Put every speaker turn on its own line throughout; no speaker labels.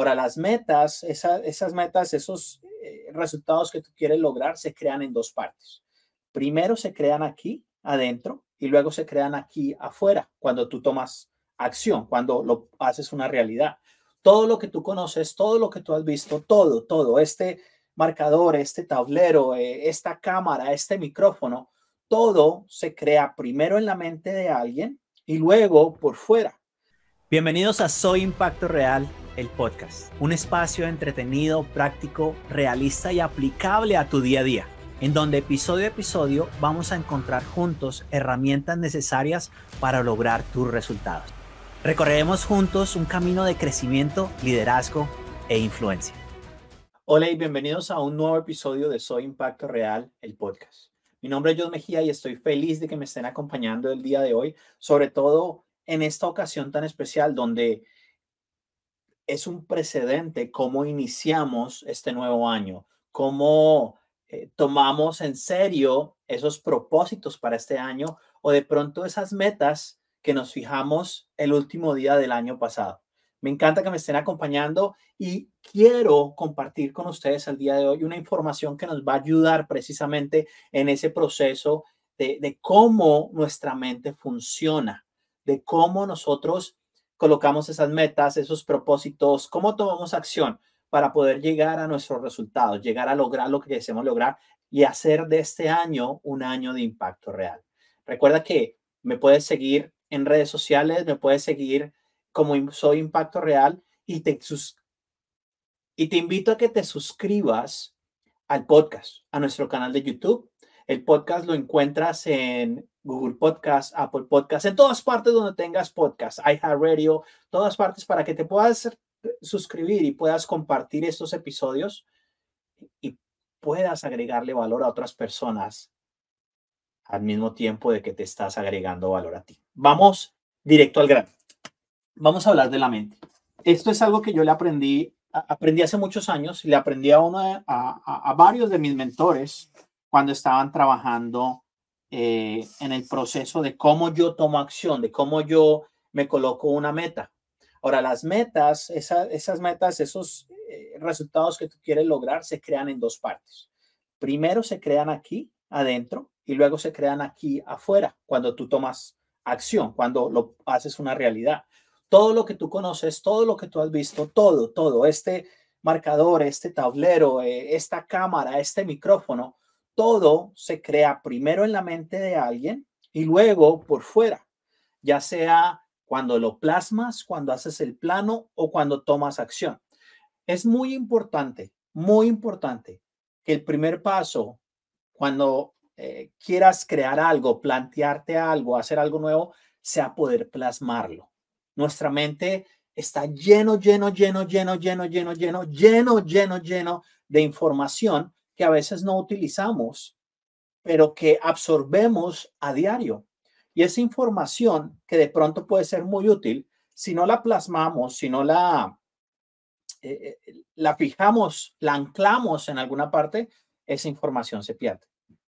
Ahora, las metas, esas metas, esos eh, resultados que tú quieres lograr se crean en dos partes. Primero se crean aquí adentro y luego se crean aquí afuera cuando tú tomas acción, cuando lo haces una realidad. Todo lo que tú conoces, todo lo que tú has visto, todo, todo, este marcador, este tablero, eh, esta cámara, este micrófono, todo se crea primero en la mente de alguien y luego por fuera.
Bienvenidos a Soy Impacto Real, el podcast, un espacio entretenido, práctico, realista y aplicable a tu día a día en donde episodio a episodio vamos a encontrar juntos herramientas necesarias para lograr tus resultados. Recorreremos juntos un camino de crecimiento, liderazgo e influencia.
Hola y bienvenidos a un nuevo episodio de Soy Impacto Real, el podcast. Mi nombre es John Mejía y estoy feliz de que me estén acompañando el día de hoy, sobre todo en esta ocasión tan especial donde es un precedente cómo iniciamos este nuevo año, cómo eh, tomamos en serio esos propósitos para este año o de pronto esas metas que nos fijamos el último día del año pasado. Me encanta que me estén acompañando y quiero compartir con ustedes el día de hoy una información que nos va a ayudar precisamente en ese proceso de, de cómo nuestra mente funciona, de cómo nosotros colocamos esas metas, esos propósitos, cómo tomamos acción para poder llegar a nuestros resultados, llegar a lograr lo que deseamos lograr y hacer de este año un año de impacto real. Recuerda que me puedes seguir en redes sociales, me puedes seguir como Soy Impacto Real y te, y te invito a que te suscribas al podcast, a nuestro canal de YouTube. El podcast lo encuentras en Google Podcast, Apple Podcast, en todas partes donde tengas podcast, iHeartRadio, todas partes para que te puedas suscribir y puedas compartir estos episodios y puedas agregarle valor a otras personas al mismo tiempo de que te estás agregando valor a ti. Vamos directo al grano. Vamos a hablar de la mente. Esto es algo que yo le aprendí, aprendí hace muchos años le aprendí a, uno a, varios de mis mentores cuando estaban trabajando eh, en el proceso de cómo yo tomo acción, de cómo yo me coloco una meta. Ahora, las metas, esas metas, esos eh, resultados que tú quieres lograr se crean en dos partes. Primero se crean aquí adentro y luego se crean aquí afuera cuando tú tomas acción, cuando lo haces una realidad. Todo lo que tú conoces, todo lo que tú has visto, todo, todo, este marcador, este tablero, eh, esta cámara, este micrófono, todo se crea primero en la mente de alguien y luego por fuera, ya sea cuando lo plasmas, cuando haces el plano o cuando tomas acción. Es muy importante, muy importante que el primer paso, cuando eh, quieras crear algo, plantearte algo, hacer algo nuevo, sea poder plasmarlo. Nuestra mente está lleno, lleno, lleno, lleno, lleno, lleno, lleno, lleno, lleno, lleno de información que a veces no utilizamos, pero que absorbemos a diario. Y esa información que de pronto puede ser muy útil, si no la plasmamos, si no la, eh, eh, la fijamos, la anclamos en alguna parte, esa información se pierde.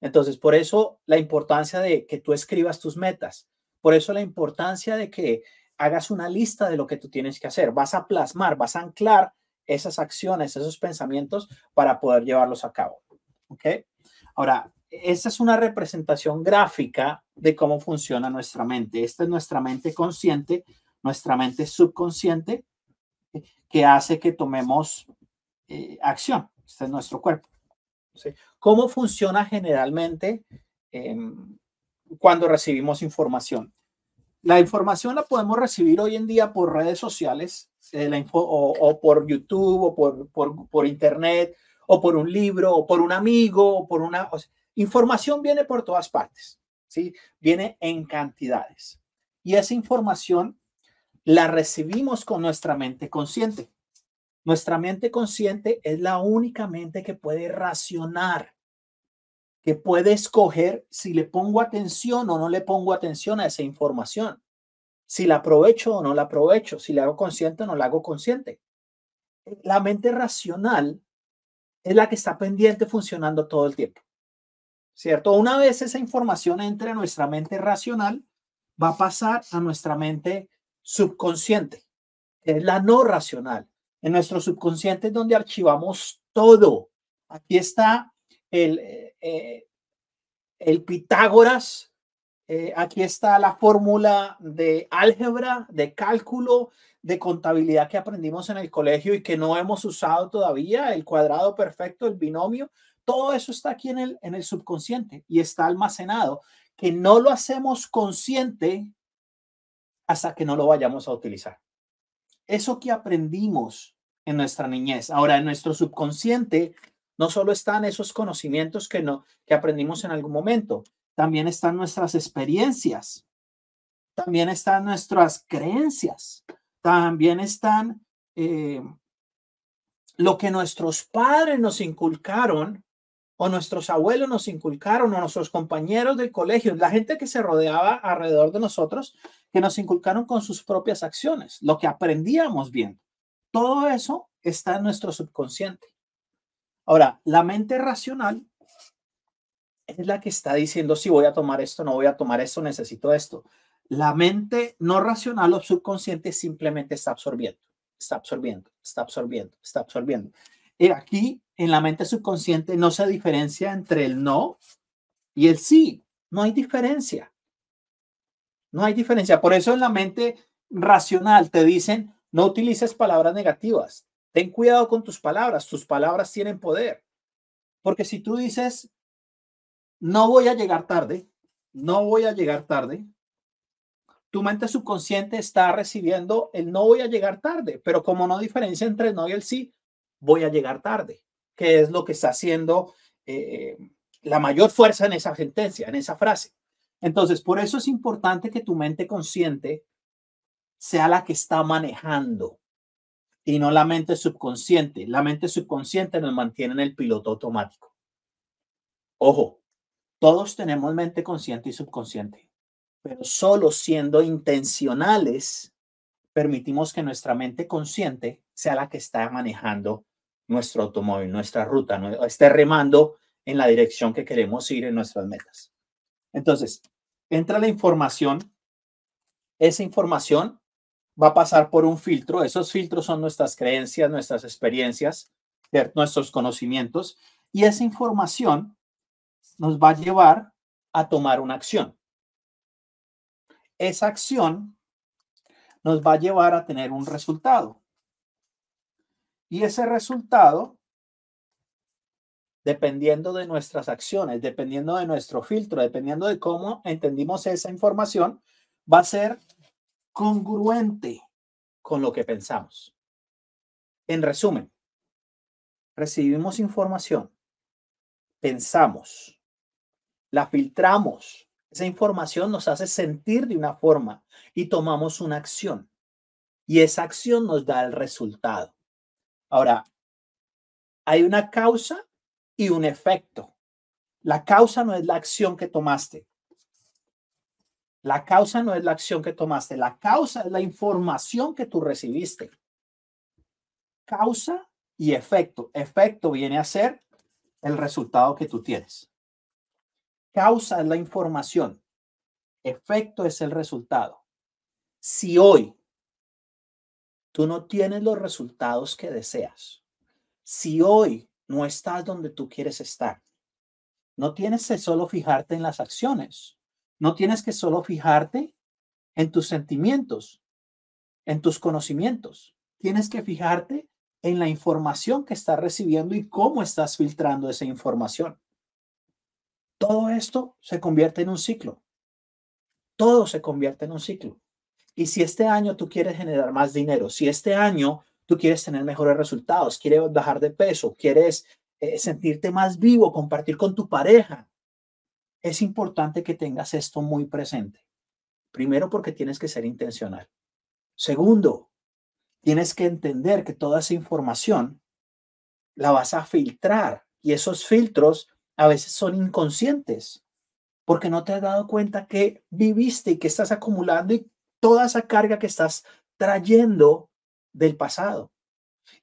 Entonces, por eso la importancia de que tú escribas tus metas, por eso la importancia de que hagas una lista de lo que tú tienes que hacer. Vas a plasmar, vas a anclar esas acciones, esos pensamientos para poder llevarlos a cabo. ¿Ok? Ahora, esa es una representación gráfica de cómo funciona nuestra mente. Esta es nuestra mente consciente, nuestra mente subconsciente, que hace que tomemos eh, acción. Este es nuestro cuerpo. ¿Cómo funciona generalmente em, cuando recibimos información? La información la podemos recibir hoy en día por redes sociales eh, o, por YouTube o por, por, por, Internet o por un libro o por un amigo o por una... Información viene por todas partes, ¿sí? Viene en cantidades. Y esa información la recibimos con nuestra mente consciente. Nuestra mente consciente es la única mente que puede racionar, que puede escoger si le pongo atención o no le pongo atención a esa información, si la aprovecho o no la aprovecho, si la hago consciente o no la hago consciente. La mente racional es la que está pendiente funcionando todo el tiempo. ¿cierto? Una vez esa información entre a nuestra mente racional, va a pasar a nuestra mente subconsciente, que es la no racional. En nuestro subconsciente es donde archivamos todo. Aquí está el, eh, el Pitágoras, eh, aquí está la fórmula de álgebra, de cálculo, de contabilidad que aprendimos en el colegio y que no hemos usado todavía, el cuadrado perfecto, el binomio, todo eso está aquí en el, en el subconsciente y está almacenado, que no lo hacemos consciente hasta que no lo vayamos a utilizar. Eso que aprendimos en nuestra niñez, ahora en nuestro subconsciente, no solo están esos conocimientos que, no, que aprendimos en algún momento, también están nuestras experiencias, también están nuestras creencias, también están eh, lo que nuestros padres nos inculcaron o nuestros abuelos nos inculcaron o nuestros compañeros del colegio, la gente que se rodeaba alrededor de nosotros, que nos inculcaron con sus propias acciones, lo que aprendíamos bien. Todo eso está en nuestro subconsciente. Ahora, la mente racional es la que está diciendo si voy a tomar esto, no voy a tomar esto, necesito esto. La mente no racional o subconsciente simplemente está absorbiendo, está absorbiendo, está absorbiendo, está absorbiendo. Y aquí en la mente subconsciente no se diferencia entre el no y el sí. No hay diferencia. No hay diferencia. Por eso en la mente racional te dicen, no utilices palabras negativas. Ten cuidado con tus palabras. Tus palabras tienen poder. Porque si tú dices, no voy a llegar tarde, no voy a llegar tarde, tu mente subconsciente está recibiendo el no voy a llegar tarde, pero como no diferencia entre no y el sí, voy a llegar tarde que es lo que está haciendo eh, la mayor fuerza en esa sentencia, en esa frase. Entonces, por eso es importante que tu mente consciente sea la que está manejando y no la mente subconsciente. La mente subconsciente nos mantiene en el piloto automático. Ojo, todos tenemos mente consciente y subconsciente, pero solo siendo intencionales permitimos que nuestra mente consciente sea la que está manejando nuestro automóvil, nuestra ruta, esté remando en la dirección que queremos ir en nuestras metas. Entonces, entra la información, esa información va a pasar por un filtro, esos filtros son nuestras creencias, nuestras experiencias, nuestros conocimientos, y esa información nos va a llevar a tomar una acción. Esa acción nos va a llevar a tener un resultado. Y ese resultado, dependiendo de nuestras acciones, dependiendo de nuestro filtro, dependiendo de cómo entendimos esa información, va a ser congruente con lo que pensamos. En resumen, recibimos información, pensamos, la filtramos, esa información nos hace sentir de una forma y tomamos una acción. Y esa acción nos da el resultado. Ahora, hay una causa y un efecto. La causa no es la acción que tomaste. La causa no es la acción que tomaste. La causa es la información que tú recibiste. Causa y efecto. Efecto viene a ser el resultado que tú tienes. Causa es la información. Efecto es el resultado. Si hoy tú no tienes los resultados que deseas. Si hoy no estás donde tú quieres estar, no tienes que solo fijarte en las acciones, no tienes que solo fijarte en tus sentimientos, en tus conocimientos, tienes que fijarte en la información que estás recibiendo y cómo estás filtrando esa información. Todo esto se convierte en un ciclo. Todo se convierte en un ciclo. Y si este año tú quieres generar más dinero, si este año tú quieres tener mejores resultados, quieres bajar de peso, quieres eh, sentirte más vivo, compartir con tu pareja, es importante que tengas esto muy presente. Primero porque tienes que ser intencional. Segundo, tienes que entender que toda esa información la vas a filtrar y esos filtros a veces son inconscientes porque no te has dado cuenta que viviste y que estás acumulando y toda esa carga que estás trayendo del pasado.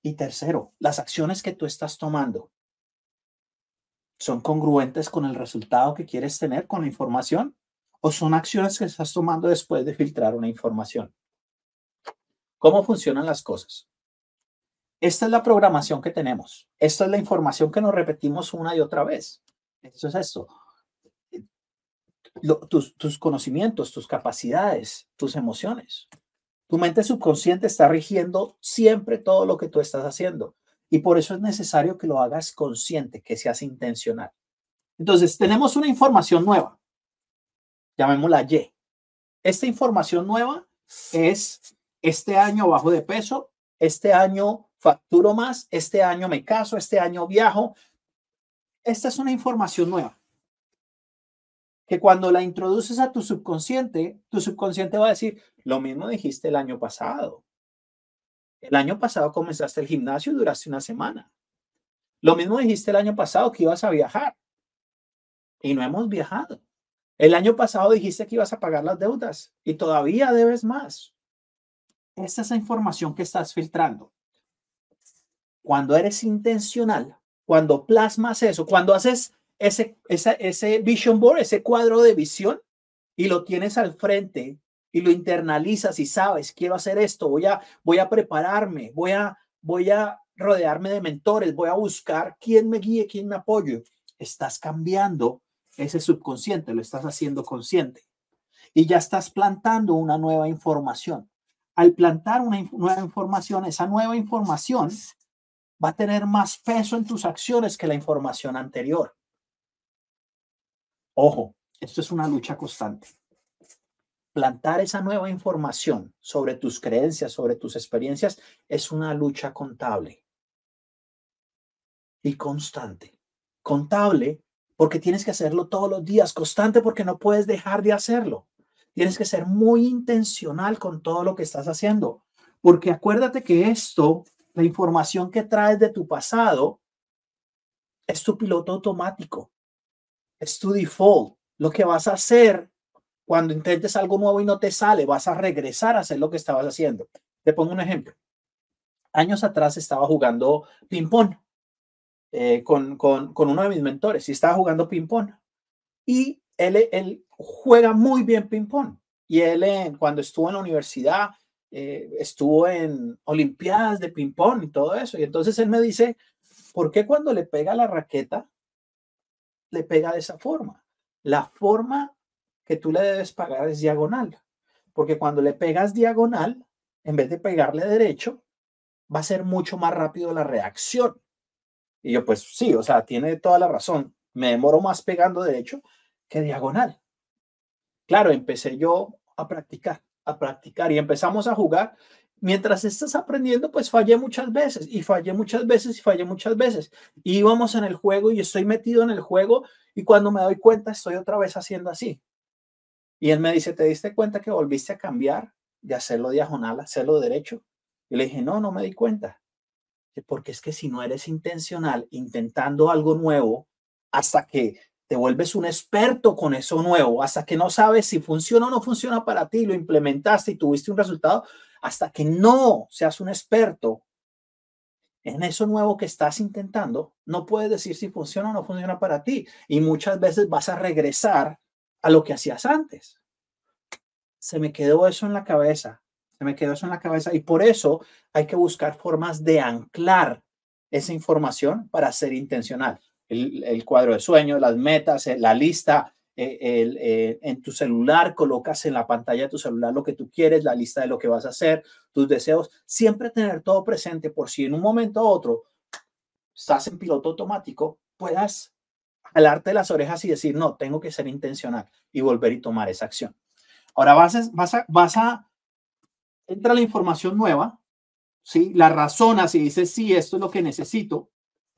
Y tercero, las acciones que tú estás tomando son congruentes con el resultado que quieres tener con la información o son acciones que estás tomando después de filtrar una información. ¿Cómo funcionan las cosas? esta es la programación que tenemos. Esta es la información que nos repetimos una y otra vez. Esto es esto. tus, tus conocimientos, tus capacidades, tus emociones. Tu mente subconsciente está rigiendo siempre todo lo que tú estás haciendo. Y por eso es necesario que lo hagas consciente, que seas intencional. Entonces, tenemos una información nueva. Llamémosla Y. Esta información nueva es, este año bajo de peso, este año facturo más, este año me caso, este año viajo. Esta es una información nueva. Que cuando la introduces a tu subconsciente, tu subconsciente va a decir, lo mismo dijiste el año pasado. El año pasado comenzaste el gimnasio y duraste una semana. Lo mismo dijiste el año pasado que ibas a viajar. Y no hemos viajado. El año pasado dijiste que ibas a pagar las deudas y todavía debes más. Esta es la información que estás filtrando. Cuando eres intencional, cuando plasmas eso, cuando haces ese, ese, ese vision board, ese cuadro de visión y lo tienes al frente y lo internalizas y sabes, quiero hacer esto, voy a, voy a prepararme, voy a, voy a rodearme de mentores, voy a buscar quién me guíe, quién me apoye. Estás cambiando ese subconsciente, lo estás haciendo consciente. Y ya estás plantando una nueva información. Al plantar una nueva información, esa nueva información va a tener más peso en tus acciones que la información anterior. Ojo, esto es una lucha constante plantar esa nueva información sobre tus creencias, sobre tus experiencias, es una lucha contable y constante. Contable porque tienes que hacerlo todos los días, constante porque no puedes dejar de hacerlo. Tienes que ser muy intencional con todo lo que estás haciendo, porque acuérdate que esto, la información que traes de tu pasado, es tu piloto automático, es tu default. Lo que vas a hacer cuando intentes algo nuevo y no te sale, vas a regresar a hacer lo que estabas haciendo. Te pongo un ejemplo. Años atrás estaba jugando ping-pong eh, con, con, uno de mis mentores y estaba jugando ping-pong. Y él, él juega muy bien ping-pong. Y él, cuando estuvo en la universidad, eh, estuvo en Olimpiadas de ping-pong y todo eso. Y entonces él me dice, ¿por qué cuando le pega la raqueta, le pega de esa forma? La forma que tú le debes pagar es diagonal, porque cuando le pegas diagonal, en vez de pegarle derecho, va a ser mucho más rápido la reacción. Y yo, pues sí, o sea, tiene toda la razón. Me demoro más pegando derecho que diagonal. Claro, empecé yo a practicar, a practicar y empezamos a jugar. Mientras estás aprendiendo, pues fallé muchas veces y fallé muchas veces y fallé muchas veces. Y íbamos en el juego y estoy metido en el juego y cuando me doy cuenta estoy otra vez haciendo así. Y él me dice, ¿te diste cuenta que volviste a cambiar de hacerlo diagonal hacerlo derecho? Y le dije, no, no me di cuenta. Porque es que si no eres intencional intentando algo nuevo, hasta que te vuelves un experto con eso nuevo, hasta que no sabes si funciona o no funciona para ti, lo implementaste y tuviste un resultado, hasta que no seas un experto en eso nuevo que estás intentando, no puedes decir si funciona o no funciona para ti. Y muchas veces vas a regresar a lo que hacías antes. Se me quedó eso en la cabeza, se me quedó eso en la cabeza y por eso hay que buscar formas de anclar esa información para ser intencional. El, cuadro de sueño, las metas, eh, la lista, eh, eh, en tu celular colocas en la pantalla de tu celular lo que tú quieres, la lista de lo que vas a hacer, tus deseos, siempre tener todo presente por si en un momento u otro estás en piloto automático, puedas jalarte las orejas y decir, no, tengo que ser intencional y volver y tomar esa acción. Ahora vas a, vas a, vas a, entra la información nueva, ¿sí? La razonas y dices, sí, esto es lo que necesito,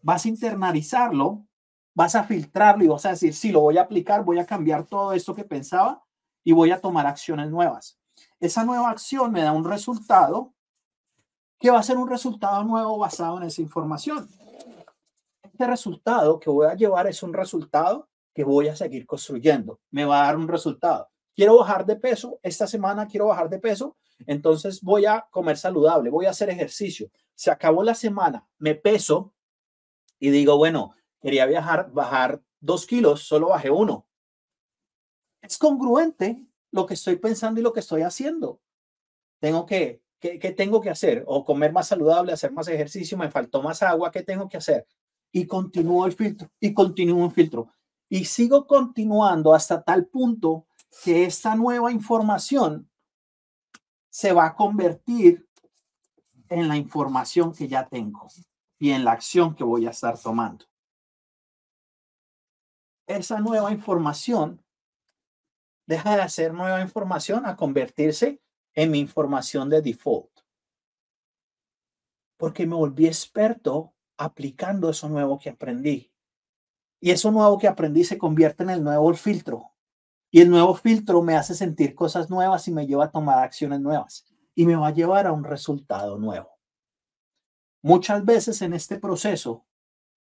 vas a internalizarlo, vas a filtrarlo y vas a decir, sí, lo voy a aplicar, voy a cambiar todo esto que pensaba y voy a tomar acciones nuevas. Esa nueva acción me da un resultado que va a ser un resultado nuevo basado en esa información este resultado que voy a llevar es un resultado que voy a seguir construyendo. Me va a dar un resultado. Quiero bajar de peso, esta semana quiero bajar de peso, entonces voy a comer saludable, voy a hacer ejercicio. Se acabó la semana, me peso y digo, bueno, quería viajar, bajar dos kilos, solo bajé uno. Es congruente lo que estoy pensando y lo que estoy haciendo. Tengo que, ¿qué, ¿qué, tengo que hacer? O comer más saludable, hacer más ejercicio, me faltó más agua, ¿qué tengo que hacer? Y continúo el filtro, y continúo el filtro. Y sigo continuando hasta tal punto que esta nueva información se va a convertir en la información que ya tengo y en la acción que voy a estar tomando. Esa nueva información deja de ser nueva información a convertirse en mi información de default. Porque me volví experto aplicando eso nuevo que aprendí. Y eso nuevo que aprendí se convierte en el nuevo filtro. Y el nuevo filtro me hace sentir cosas nuevas y me lleva a tomar acciones nuevas. Y me va a llevar a un resultado nuevo. Muchas veces en este proceso,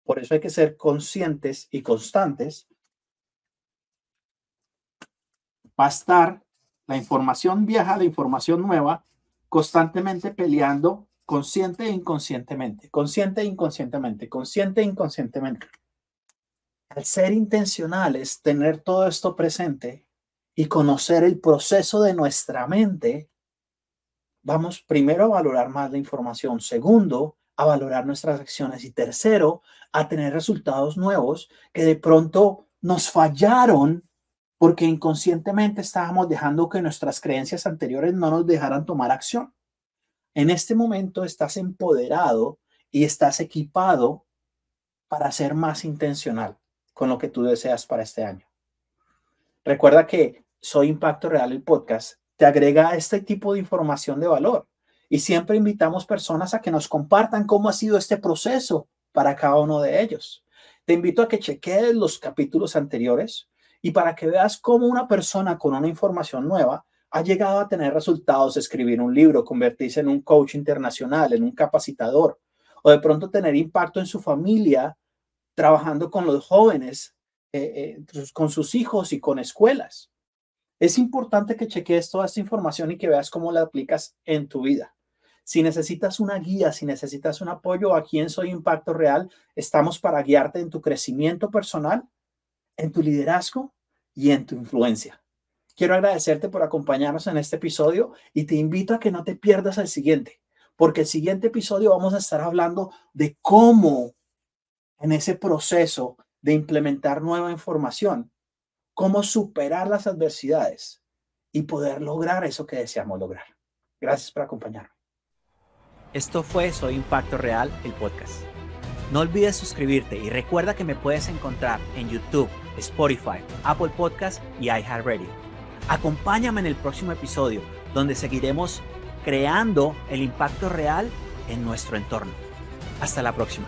por eso hay que ser conscientes y constantes, va a estar la información vieja, la información nueva, constantemente peleando consciente e inconscientemente, consciente e inconscientemente, consciente e inconscientemente. Al ser intencionales, tener todo esto presente y conocer el proceso de nuestra mente, vamos primero a valorar más la información, segundo, a valorar nuestras acciones y tercero, a tener resultados nuevos que de pronto nos fallaron porque inconscientemente estábamos dejando que nuestras creencias anteriores no nos dejaran tomar acción. En este momento estás empoderado y estás equipado para ser más intencional con lo que tú deseas para este año. Recuerda que Soy Impacto Real, el podcast, te agrega este tipo de información de valor y siempre invitamos personas a que nos compartan cómo ha sido este proceso para cada uno de ellos. Te invito a que cheques los capítulos anteriores y para que veas cómo una persona con una información nueva ha llegado a tener resultados, escribir un libro, convertirse en un coach internacional, en un capacitador, o de pronto tener impacto en su familia trabajando con los jóvenes, eh, eh, con sus hijos y con escuelas. Es importante que cheques toda esta información y que veas cómo la aplicas en tu vida. Si necesitas una guía, si necesitas un apoyo, aquí en Soy Impacto Real estamos para guiarte en tu crecimiento personal en tu liderazgo y en tu influencia. Quiero agradecerte por acompañarnos en este episodio y te invito a que no te pierdas el siguiente, porque el siguiente episodio vamos a estar hablando de cómo en ese proceso de implementar nueva información, cómo superar las adversidades y poder lograr eso que deseamos lograr. Gracias por acompañarme.
Esto fue Soy Impacto Real, el podcast. No olvides suscribirte y recuerda que me puedes encontrar en YouTube, Spotify, Apple Podcast y iHeartRadio. Acompáñame en el próximo episodio donde seguiremos creando el impacto real en nuestro entorno. Hasta la próxima.